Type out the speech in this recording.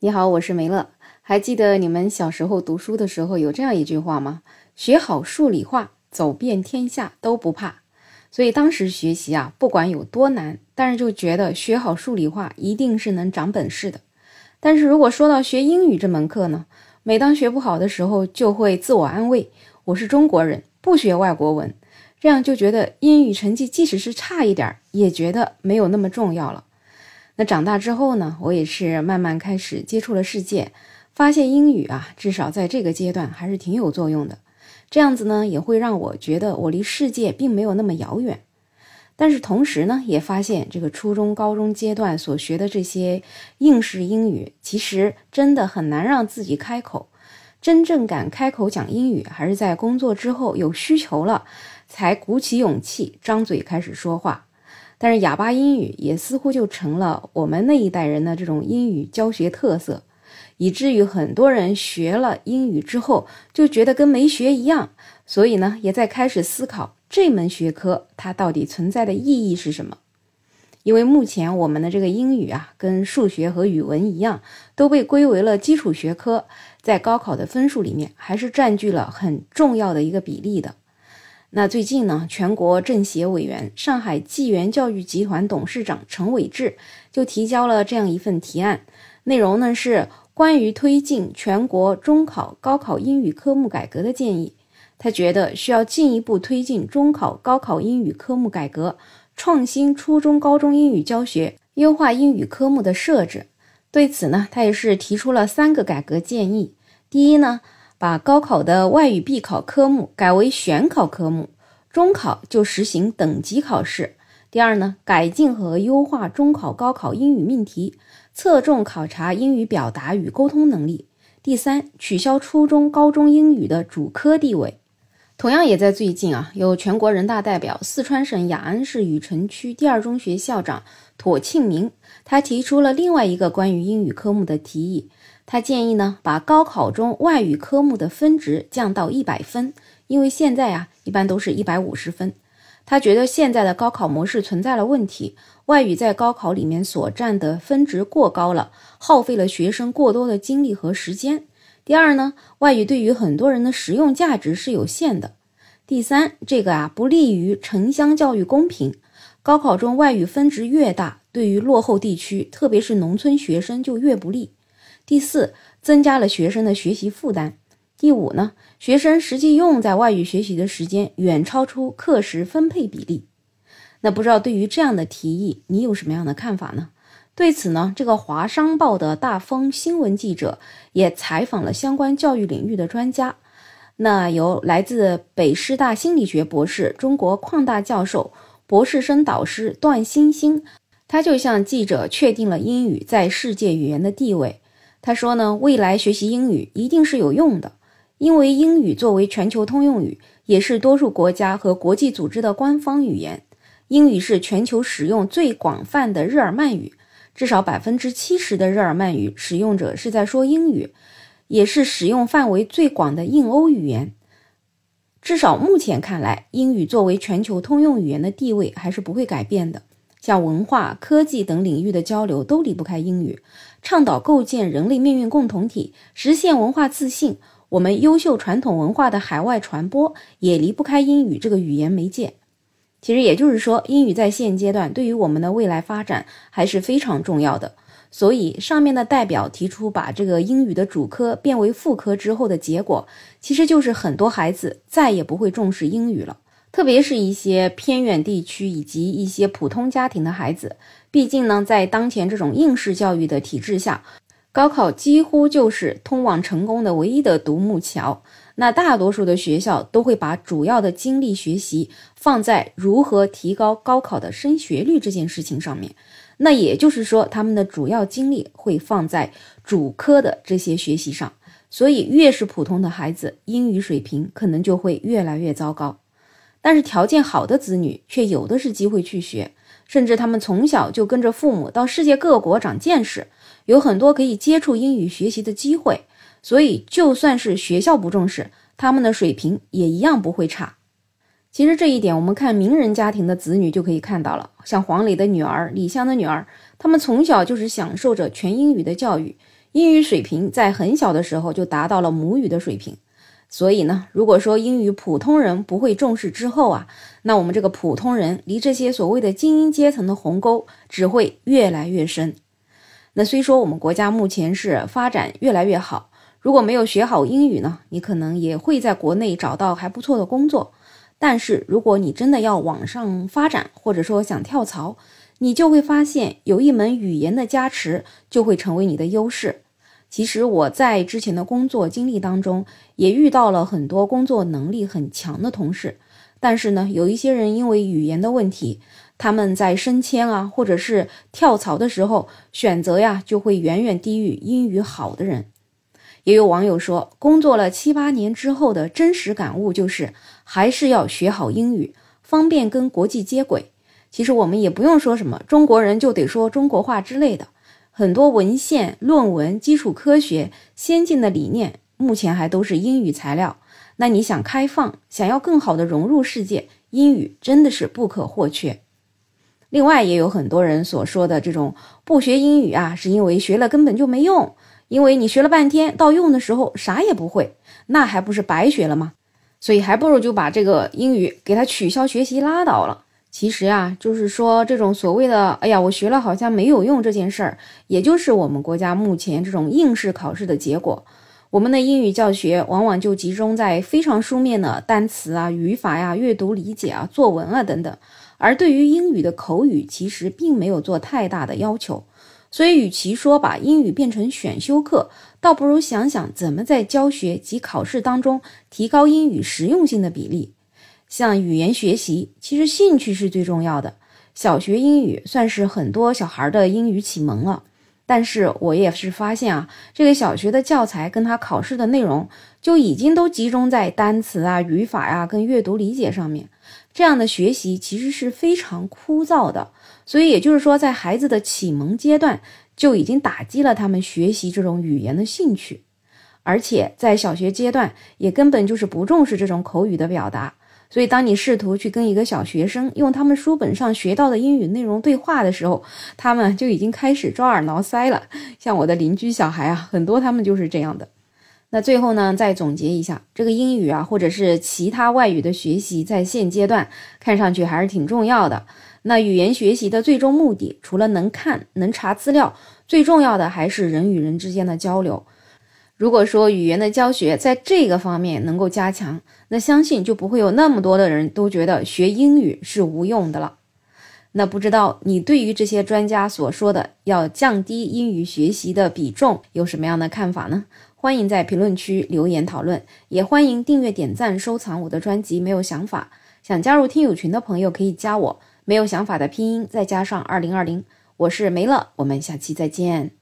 你好，我是梅乐。还记得你们小时候读书的时候有这样一句话吗？学好数理化，走遍天下都不怕。所以当时学习啊，不管有多难，但是就觉得学好数理化一定是能长本事的。但是如果说到学英语这门课呢，每当学不好的时候，就会自我安慰：我是中国人，不学外国文。这样就觉得英语成绩即使是差一点，也觉得没有那么重要了。那长大之后呢，我也是慢慢开始接触了世界，发现英语啊，至少在这个阶段还是挺有作用的。这样子呢，也会让我觉得我离世界并没有那么遥远。但是同时呢，也发现这个初中、高中阶段所学的这些应试英语，其实真的很难让自己开口。真正敢开口讲英语，还是在工作之后有需求了，才鼓起勇气张嘴开始说话。但是哑巴英语也似乎就成了我们那一代人的这种英语教学特色，以至于很多人学了英语之后就觉得跟没学一样，所以呢，也在开始思考这门学科它到底存在的意义是什么。因为目前我们的这个英语啊，跟数学和语文一样，都被归为了基础学科，在高考的分数里面还是占据了很重要的一个比例的。那最近呢，全国政协委员、上海纪元教育集团董事长陈伟志就提交了这样一份提案，内容呢是关于推进全国中考、高考英语科目改革的建议。他觉得需要进一步推进中考、高考英语科目改革，创新初中、高中英语教学，优化英语科目的设置。对此呢，他也是提出了三个改革建议。第一呢。把高考的外语必考科目改为选考科目，中考就实行等级考试。第二呢，改进和优化中考、高考英语命题，侧重考察英语表达与沟通能力。第三，取消初中、高中英语的主科地位。同样也在最近啊，有全国人大代表、四川省雅安市禹城区第二中学校长妥庆明，他提出了另外一个关于英语科目的提议。他建议呢，把高考中外语科目的分值降到一百分，因为现在啊，一般都是一百五十分。他觉得现在的高考模式存在了问题，外语在高考里面所占的分值过高了，耗费了学生过多的精力和时间。第二呢，外语对于很多人的实用价值是有限的。第三，这个啊不利于城乡教育公平，高考中外语分值越大，对于落后地区，特别是农村学生就越不利。第四，增加了学生的学习负担。第五呢，学生实际用在外语学习的时间远超出课时分配比例。那不知道对于这样的提议，你有什么样的看法呢？对此呢，这个华商报的大风新闻记者也采访了相关教育领域的专家。那由来自北师大心理学博士、中国矿大教授、博士生导师段星星，他就向记者确定了英语在世界语言的地位。他说呢，未来学习英语一定是有用的，因为英语作为全球通用语，也是多数国家和国际组织的官方语言。英语是全球使用最广泛的日耳曼语，至少百分之七十的日耳曼语使用者是在说英语，也是使用范围最广的印欧语言。至少目前看来，英语作为全球通用语言的地位还是不会改变的。像文化、科技等领域的交流都离不开英语。倡导构建人类命运共同体，实现文化自信。我们优秀传统文化的海外传播也离不开英语这个语言媒介。其实也就是说，英语在现阶段对于我们的未来发展还是非常重要的。所以，上面的代表提出把这个英语的主科变为副科之后的结果，其实就是很多孩子再也不会重视英语了。特别是一些偏远地区以及一些普通家庭的孩子，毕竟呢，在当前这种应试教育的体制下，高考几乎就是通往成功的唯一的独木桥。那大多数的学校都会把主要的精力学习放在如何提高高考的升学率这件事情上面。那也就是说，他们的主要精力会放在主科的这些学习上。所以，越是普通的孩子，英语水平可能就会越来越糟糕。但是条件好的子女却有的是机会去学，甚至他们从小就跟着父母到世界各国长见识，有很多可以接触英语学习的机会。所以就算是学校不重视，他们的水平也一样不会差。其实这一点，我们看名人家庭的子女就可以看到了，像黄磊的女儿、李湘的女儿，他们从小就是享受着全英语的教育，英语水平在很小的时候就达到了母语的水平。所以呢，如果说英语普通人不会重视之后啊，那我们这个普通人离这些所谓的精英阶层的鸿沟只会越来越深。那虽说我们国家目前是发展越来越好，如果没有学好英语呢，你可能也会在国内找到还不错的工作。但是如果你真的要往上发展，或者说想跳槽，你就会发现有一门语言的加持就会成为你的优势。其实我在之前的工作经历当中，也遇到了很多工作能力很强的同事，但是呢，有一些人因为语言的问题，他们在升迁啊，或者是跳槽的时候，选择呀就会远远低于英语好的人。也有网友说，工作了七八年之后的真实感悟就是，还是要学好英语，方便跟国际接轨。其实我们也不用说什么中国人就得说中国话之类的。很多文献、论文、基础科学、先进的理念，目前还都是英语材料。那你想开放，想要更好的融入世界，英语真的是不可或缺。另外，也有很多人所说的这种不学英语啊，是因为学了根本就没用，因为你学了半天，到用的时候啥也不会，那还不是白学了吗？所以还不如就把这个英语给它取消学习拉倒了。其实啊，就是说这种所谓的“哎呀，我学了好像没有用”这件事儿，也就是我们国家目前这种应试考试的结果。我们的英语教学往往就集中在非常书面的单词啊、语法呀、阅读理解啊、作文啊等等，而对于英语的口语，其实并没有做太大的要求。所以，与其说把英语变成选修课，倒不如想想怎么在教学及考试当中提高英语实用性的比例。像语言学习，其实兴趣是最重要的。小学英语算是很多小孩的英语启蒙了，但是我也是发现啊，这个小学的教材跟他考试的内容就已经都集中在单词啊、语法呀跟阅读理解上面，这样的学习其实是非常枯燥的。所以也就是说，在孩子的启蒙阶段就已经打击了他们学习这种语言的兴趣，而且在小学阶段也根本就是不重视这种口语的表达。所以，当你试图去跟一个小学生用他们书本上学到的英语内容对话的时候，他们就已经开始抓耳挠腮了。像我的邻居小孩啊，很多他们就是这样的。那最后呢，再总结一下，这个英语啊，或者是其他外语的学习，在现阶段看上去还是挺重要的。那语言学习的最终目的，除了能看、能查资料，最重要的还是人与人之间的交流。如果说语言的教学在这个方面能够加强，那相信就不会有那么多的人都觉得学英语是无用的了。那不知道你对于这些专家所说的要降低英语学习的比重有什么样的看法呢？欢迎在评论区留言讨论，也欢迎订阅、点赞、收藏我的专辑。没有想法，想加入听友群的朋友可以加我。没有想法的拼音再加上二零二零，我是梅乐，我们下期再见。